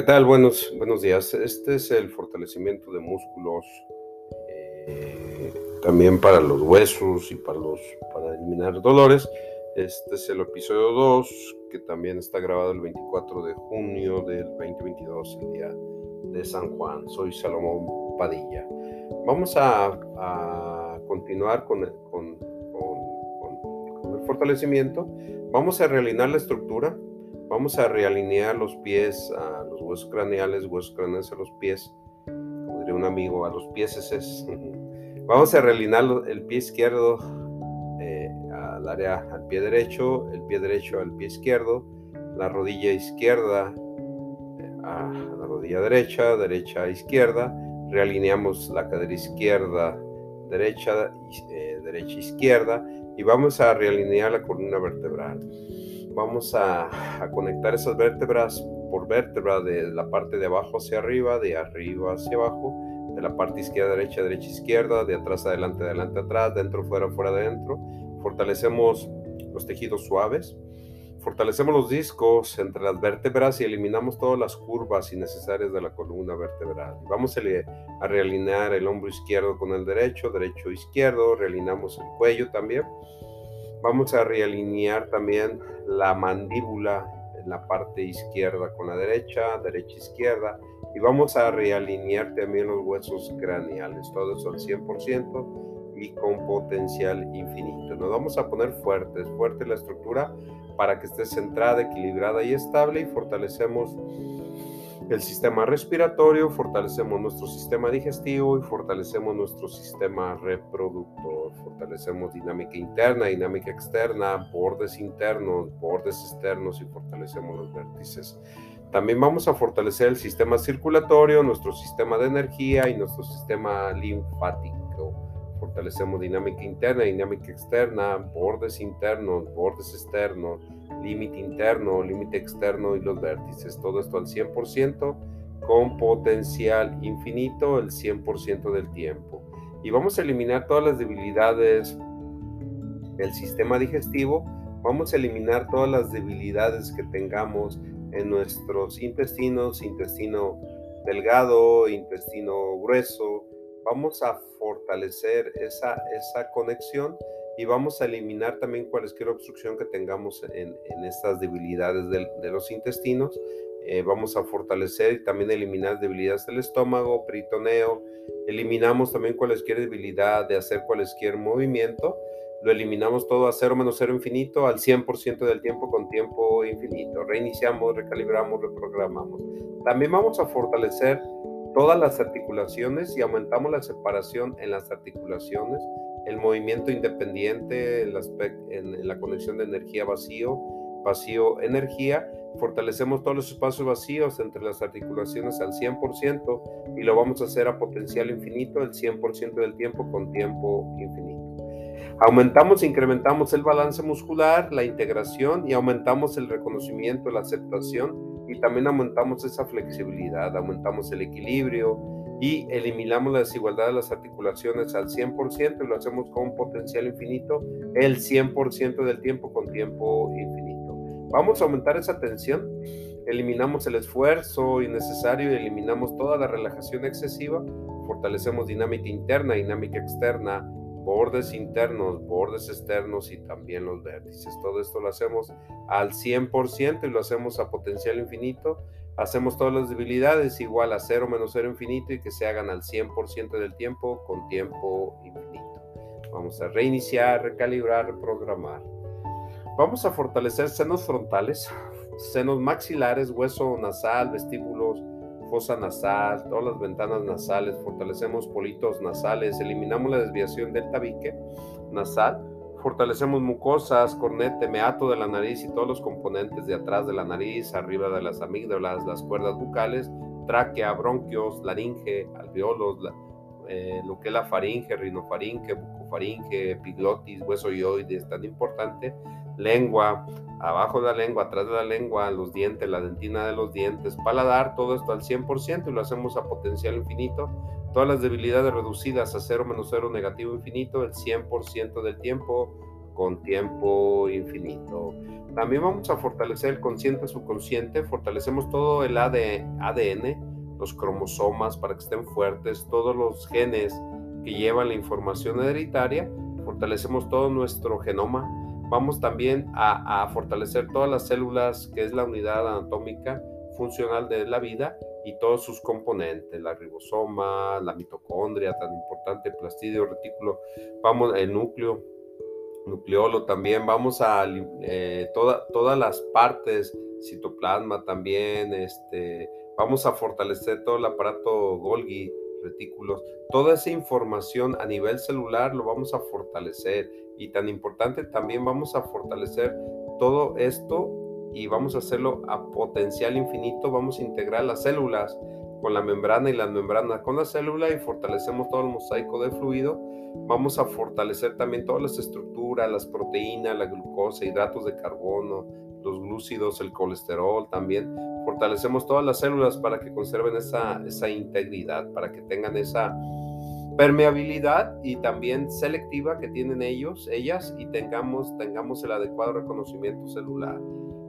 ¿Qué tal? Buenos, buenos días. Este es el fortalecimiento de músculos, eh, también para los huesos y para, los, para eliminar dolores. Este es el episodio 2, que también está grabado el 24 de junio del 2022, el día de San Juan. Soy Salomón Padilla. Vamos a, continuar con el, con, con el fortalecimiento. Vamos a realinear la estructura Vamos a realinear los pies a huesos craneales, huesos craneales a los pies, como diría un amigo, a los pies es. Vamos a realinear el pie izquierdo eh, al área, al pie derecho, el pie derecho al pie izquierdo, la rodilla izquierda eh, a la rodilla derecha, derecha a izquierda, realineamos la cadera izquierda, derecha, eh, derecha, izquierda y vamos a realinear la columna vertebral vamos a, conectar esas vértebras por vértebra de la parte de abajo hacia arriba, de arriba hacia abajo, de la parte izquierda, derecha, derecha, izquierda, de atrás adelante, adelante, atrás, dentro, fuera, fuera, dentro. Fortalecemos los tejidos suaves, fortalecemos los discos entre las vértebras y eliminamos todas las curvas innecesarias de la columna vertebral. Vamos a, realinear el hombro izquierdo con el derecho, derecho, izquierdo, realineamos el cuello también Vamos a realinear también la mandíbula la parte izquierda con la derecha, derecha, izquierda. Y vamos a realinear también los huesos craneales, todo eso al 100% y con potencial infinito. Nos vamos a poner fuertes, fuerte la estructura para que esté centrada, equilibrada y estable y fortalecemos el sistema respiratorio, fortalecemos nuestro sistema digestivo y fortalecemos nuestro sistema reproductor. Fortalecemos dinámica interna, dinámica externa, bordes internos, bordes externos y fortalecemos los vértices. También vamos a fortalecer el sistema circulatorio, nuestro sistema de energía y nuestro sistema linfático. Fortalecemos dinámica interna, dinámica externa, bordes internos, bordes externos límite interno, límite externo y los vértices. Todo esto al 100% con potencial infinito el 100% del tiempo. Y vamos a eliminar todas las debilidades del sistema digestivo. Vamos a eliminar todas las debilidades que tengamos en nuestros intestinos, intestino delgado, intestino grueso. Vamos a fortalecer esa, esa conexión y vamos a eliminar también cualquier obstrucción que tengamos en, estas debilidades de, los intestinos. Eh, vamos a fortalecer y también eliminar debilidades del estómago, peritoneo. Eliminamos también cualquier debilidad de hacer cualquier movimiento. Lo eliminamos todo a cero menos cero infinito al 100% del tiempo con tiempo infinito. Reiniciamos, recalibramos, reprogramamos. También vamos a fortalecer todas las articulaciones y aumentamos la separación en las articulaciones el movimiento independiente, el en, la conexión de energía vacío, vacío energía, fortalecemos todos los espacios vacíos entre las articulaciones al 100% y lo vamos a hacer a potencial infinito el 100% del tiempo con tiempo infinito. Aumentamos e incrementamos el balance muscular, la integración y aumentamos el reconocimiento, la aceptación y también aumentamos esa flexibilidad, aumentamos el equilibrio, y eliminamos la desigualdad de las articulaciones al 100% y lo hacemos con potencial infinito el 100% del tiempo con tiempo infinito. Vamos a aumentar esa tensión, eliminamos el esfuerzo innecesario y eliminamos toda la relajación excesiva, fortalecemos dinámica interna, dinámica externa, bordes internos, bordes externos y también los vértices. Todo esto lo hacemos al 100% y lo hacemos a potencial infinito hacemos todas las debilidades igual a 0 menos 0 infinito y que se hagan al 100% del tiempo con tiempo infinito. Vamos a reiniciar, recalibrar, reprogramar. Vamos a fortalecer senos frontales, senos maxilares, hueso nasal, vestíbulos, fosa nasal, todas las ventanas nasales, fortalecemos politos nasales, eliminamos la desviación del tabique nasal, Fortalecemos mucosas, cornete, meato de la nariz y todos los componentes de atrás de la nariz, arriba de las amígdalas, las cuerdas bucales, tráquea, bronquios, laringe, alveolos, eh, lo que es la faringe, rinofaringe, bucofaringe, epiglotis, hueso yoides, tan importante, lengua, abajo de la lengua, atrás de la lengua, los dientes, la dentina de los dientes, paladar, todo esto al 100% y lo hacemos a potencial infinito Todas las debilidades reducidas a 0 menos 0 negativo infinito el 100% del tiempo con tiempo infinito. También vamos a fortalecer el consciente subconsciente, fortalecemos todo el ADN, los cromosomas para que estén fuertes, todos los genes que llevan la información hereditaria, fortalecemos todo nuestro genoma. Vamos también a, fortalecer todas las células, que es la unidad anatómica funcional de la vida, y todos sus componentes, la ribosoma, la mitocondria, tan importante, plastidio, retículo, vamos, el núcleo, nucleolo también, vamos a eh, todas las partes, citoplasma también, este, vamos a fortalecer todo el aparato Golgi, retículos, toda esa información a nivel celular lo vamos a fortalecer y tan importante también vamos a fortalecer todo esto y vamos a hacerlo a potencial infinito, vamos a integrar las células con la membrana y la membrana con la célula y fortalecemos todo el mosaico de fluido. Vamos a fortalecer también todas las estructuras, las proteínas, la glucosa, hidratos de carbono, los glúcidos, el colesterol también. Fortalecemos todas las células para que conserven esa, esa integridad, para que tengan esa permeabilidad y también selectiva que tienen ellos, ellas, y tengamos, tengamos el adecuado reconocimiento celular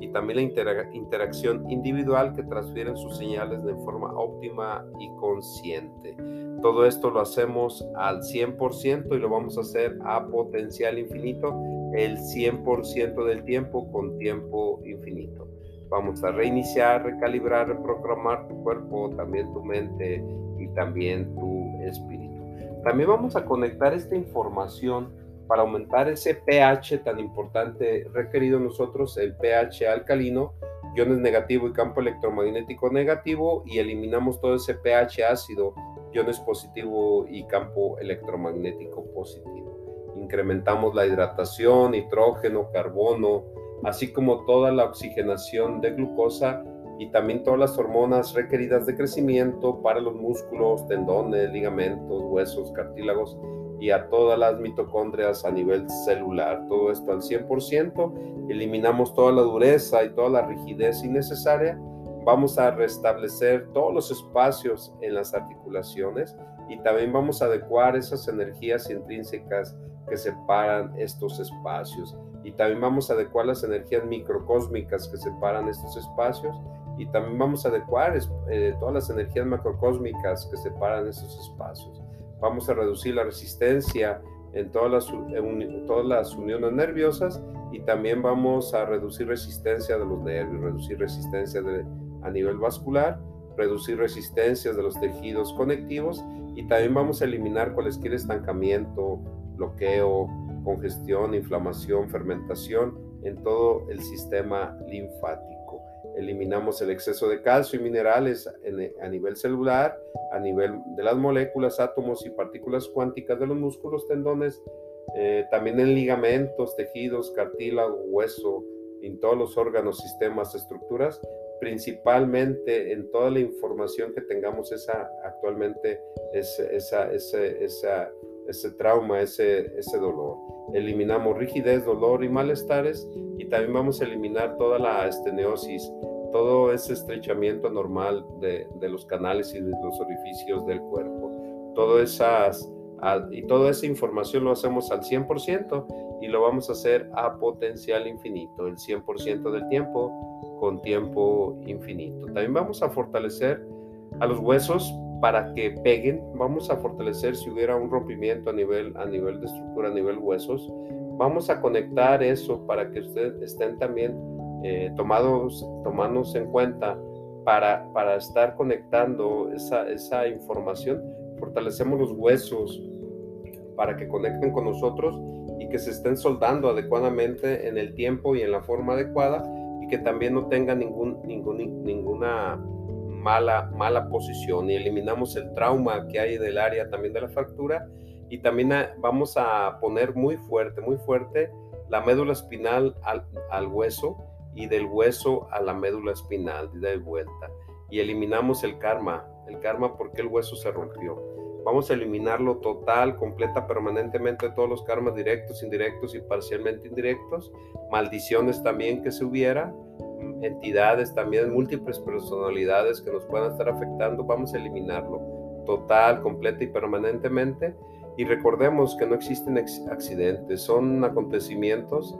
y también la interacción individual que transfieren sus señales de forma óptima y consciente. Todo esto lo hacemos al 100% y lo vamos a hacer a potencial infinito el 100% del tiempo con tiempo infinito. Vamos a reiniciar, recalibrar, reprogramar tu cuerpo, también tu mente y también tu espíritu. También vamos a conectar esta información para aumentar ese pH tan importante requerido nosotros, el pH alcalino, iones negativo y campo electromagnético negativo, y eliminamos todo ese pH ácido, iones positivo y campo electromagnético positivo. Incrementamos la hidratación, nitrógeno, carbono, así como toda la oxigenación de glucosa y también todas las hormonas requeridas de crecimiento para los músculos, tendones, ligamentos, huesos, cartílagos y a todas las mitocondrias a nivel celular. Todo esto al 100%. Eliminamos toda la dureza y toda la rigidez innecesaria. Vamos a restablecer todos los espacios en las articulaciones y también vamos a adecuar esas energías intrínsecas que separan estos espacios. Y también vamos a adecuar las energías microcósmicas que separan estos espacios. Y también vamos a adecuar eh, todas las energías macrocósmicas que separan estos espacios vamos a reducir la resistencia en todas las, uniones nerviosas y también vamos a reducir resistencia de los nervios, reducir resistencia a nivel vascular, reducir resistencias de los tejidos conectivos y también vamos a eliminar cualquier estancamiento, bloqueo, congestión, inflamación, fermentación en todo el sistema linfático eliminamos el exceso de calcio y minerales a nivel celular, a nivel de las moléculas, átomos y partículas cuánticas de los músculos, tendones, eh, también en ligamentos, tejidos, cartílago, hueso, en todos los órganos, sistemas, estructuras, principalmente en toda la información que tengamos esa actualmente esa, esa, ese trauma, ese, ese dolor. Eliminamos rigidez, dolor y malestares y también vamos a eliminar toda la esteniosis, todo ese estrechamiento normal de, de los canales y de los orificios del cuerpo. Todo esas, y toda esa información lo hacemos al 100% y lo vamos a hacer a potencial infinito, el 100% del tiempo con tiempo infinito. También vamos a fortalecer a los huesos para que peguen. Vamos a fortalecer si hubiera un rompimiento a nivel, a nivel de estructura, a nivel huesos. Vamos a conectar eso para que ustedes estén también eh, tomados, en cuenta para, para estar conectando esa, esa información. Fortalecemos los huesos para que conecten con nosotros y que se estén soldando adecuadamente en el tiempo y en la forma adecuada y que también no tengan ningún, ningún, ninguna mala, mala posición y eliminamos el trauma que hay del área también de la fractura. Y también vamos a poner muy fuerte, muy fuerte la médula espinal al, hueso y del hueso a la médula espinal de vuelta. Y eliminamos el karma, el karma porque el hueso se rompió. Vamos a eliminarlo total, completa, permanentemente todos los karmas directos, indirectos y parcialmente indirectos, maldiciones también que se hubiera, entidades, también múltiples personalidades que nos puedan estar afectando, vamos a eliminarlo total, completa y permanentemente. Y recordemos que no existen accidentes, son acontecimientos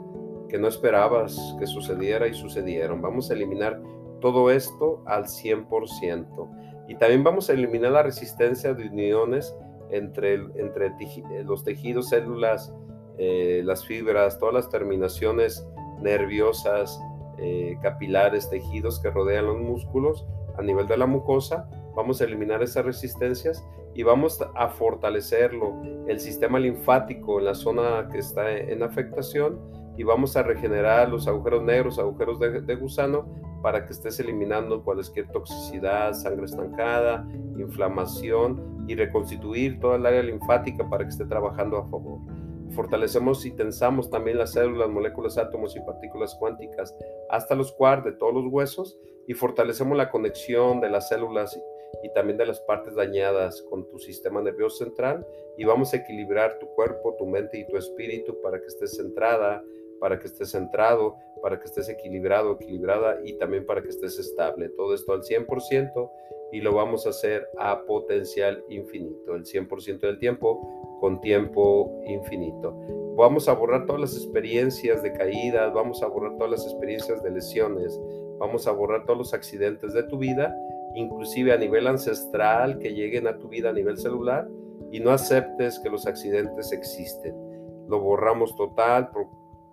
que no esperabas que sucediera y sucedieron. Vamos a eliminar todo esto al 100%. Y también vamos a eliminar la resistencia de uniones entre, entre eh, los tejidos, células, eh, las fibras, todas las terminaciones nerviosas, eh, capilares, tejidos que rodean los músculos a nivel de la mucosa. Vamos a eliminar esas resistencias y vamos a fortalecerlo, el sistema linfático en la zona que está en afectación y vamos a regenerar los agujeros negros, agujeros de, gusano, para que estés eliminando cualquier toxicidad, sangre estancada, inflamación y reconstituir toda el área linfática para que esté trabajando a favor. Fortalecemos y tensamos también las células, moléculas, átomos y partículas cuánticas hasta los quarks de todos los huesos y fortalecemos la conexión de las células y también de las partes dañadas con tu sistema nervioso central y vamos a equilibrar tu cuerpo, tu mente y tu espíritu para que estés centrada, para que estés centrado, para que estés equilibrado, equilibrada y también para que estés estable. Todo esto al 100% y lo vamos a hacer a potencial infinito, el 100% del tiempo con tiempo infinito. Vamos a borrar todas las experiencias de caídas, vamos a borrar todas las experiencias de lesiones, vamos a borrar todos los accidentes de tu vida inclusive a nivel ancestral, que lleguen a tu vida a nivel celular y no aceptes que los accidentes existen. Lo borramos total,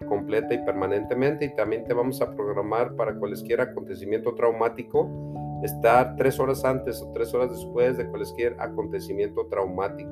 completa y permanentemente y también te vamos a programar para cualquier acontecimiento traumático, estar tres horas antes o tres horas después de cualquier acontecimiento traumático.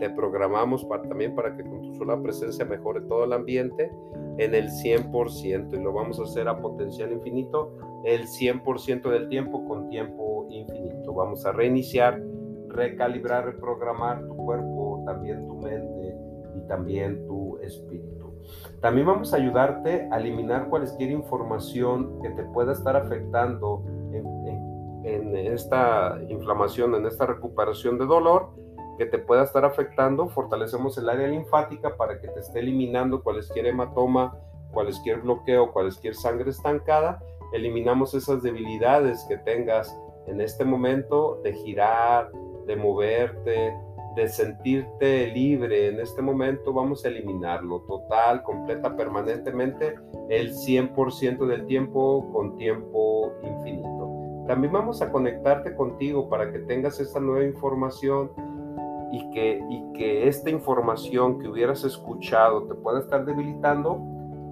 Te programamos para, también para que con tu sola presencia mejore todo el ambiente en el 100% y lo vamos a hacer a potencial infinito el 100% del tiempo con tiempo infinito. Vamos a reiniciar, recalibrar, reprogramar tu cuerpo, también tu mente y también tu espíritu. También vamos a ayudarte a eliminar cualquier información que te pueda estar afectando en, en esta inflamación, en esta recuperación de dolor que te pueda estar afectando, fortalecemos el área linfática para que te esté eliminando cualquier hematoma, cualquier bloqueo, cualquier sangre estancada. Eliminamos esas debilidades que tengas en este momento de girar, de moverte, de sentirte libre. En este momento vamos a eliminarlo total, completa, permanentemente, el 100% del tiempo con tiempo infinito. También vamos a conectarte contigo para que tengas esta nueva información y que, y que esta información que hubieras escuchado te pueda estar debilitando,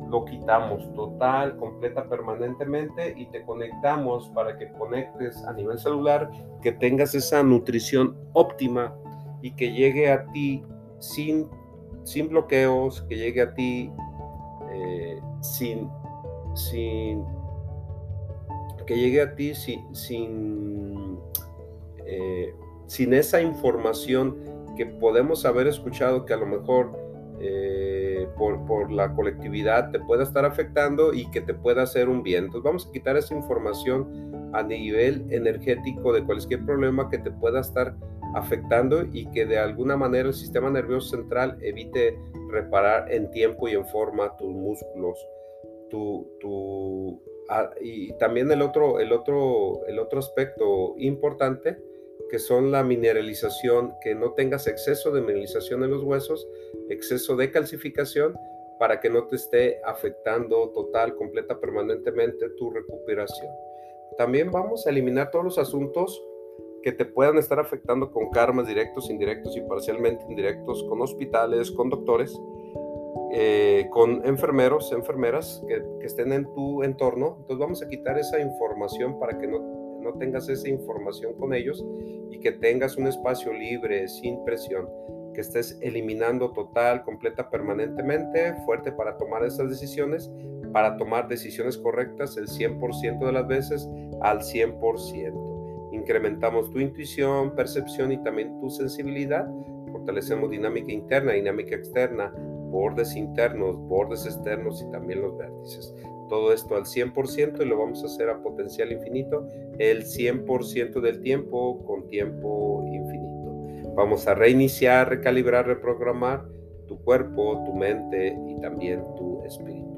lo quitamos total, completa, permanentemente y te conectamos para que conectes a nivel celular, que tengas esa nutrición óptima y que llegue a ti sin, sin bloqueos, que llegue a ti eh, sin, sin, que llegue a ti sin, sin eh, sin esa información que podemos haber escuchado que a lo mejor eh, por, la colectividad te pueda estar afectando y que te pueda hacer un bien. Entonces vamos a quitar esa información a nivel energético de cualquier problema que te pueda estar afectando y que de alguna manera el sistema nervioso central evite reparar en tiempo y en forma tus músculos, tu, tu, ah, y también el otro, el, otro, el otro aspecto importante que son la mineralización, que no tengas exceso de mineralización en los huesos, exceso de calcificación, para que no te esté afectando total, completa, permanentemente tu recuperación. También vamos a eliminar todos los asuntos que te puedan estar afectando con karmas directos, indirectos y parcialmente indirectos, con hospitales, con doctores, eh, con enfermeros, enfermeras que, que estén en tu entorno. Entonces vamos a quitar esa información para que no no tengas esa información con ellos y que tengas un espacio libre, sin presión, que estés eliminando total, completa, permanentemente, fuerte para tomar esas decisiones, para tomar decisiones correctas el 100% de las veces al 100%. Incrementamos tu intuición, percepción y también tu sensibilidad. Fortalecemos dinámica interna, dinámica externa, bordes internos, bordes externos y también los vértices todo esto al 100% y lo vamos a hacer a potencial infinito el 100% del tiempo con tiempo infinito. Vamos a reiniciar, recalibrar, reprogramar tu cuerpo, tu mente y también tu espíritu.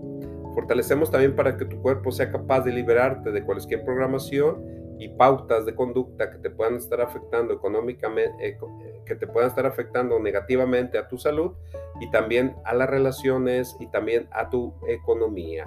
Fortalecemos también para que tu cuerpo sea capaz de liberarte de cualquier programación y pautas de conducta que te puedan estar afectando económicamente, que te puedan estar afectando negativamente a tu salud y también a las relaciones y también a tu economía.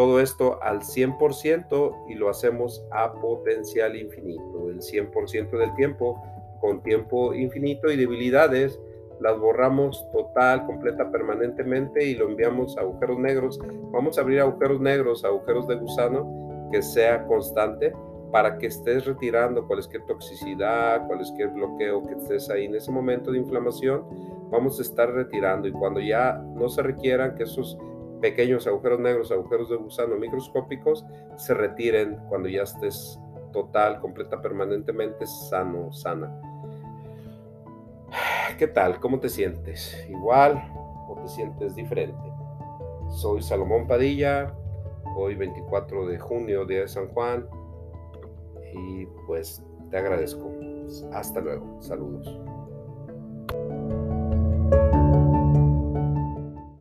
Todo esto al 100% y lo hacemos a potencial infinito, el 100% del tiempo con tiempo infinito y debilidades las borramos total, completa, permanentemente y lo enviamos a agujeros negros. Vamos a abrir agujeros negros, agujeros de gusano, que sea constante para que estés retirando cualquier toxicidad, cualquier bloqueo que estés ahí en ese momento de inflamación, vamos a estar retirando y cuando ya no se requieran que esos pequeños agujeros negros, agujeros de gusano microscópicos se retiren cuando ya estés total, completa, permanentemente sano, sana. ¿Qué tal? ¿Cómo te sientes? ¿Igual o te sientes diferente? Soy Salomón Padilla, hoy 24 de junio, día de San Juan, y pues te agradezco. Hasta luego. Saludos.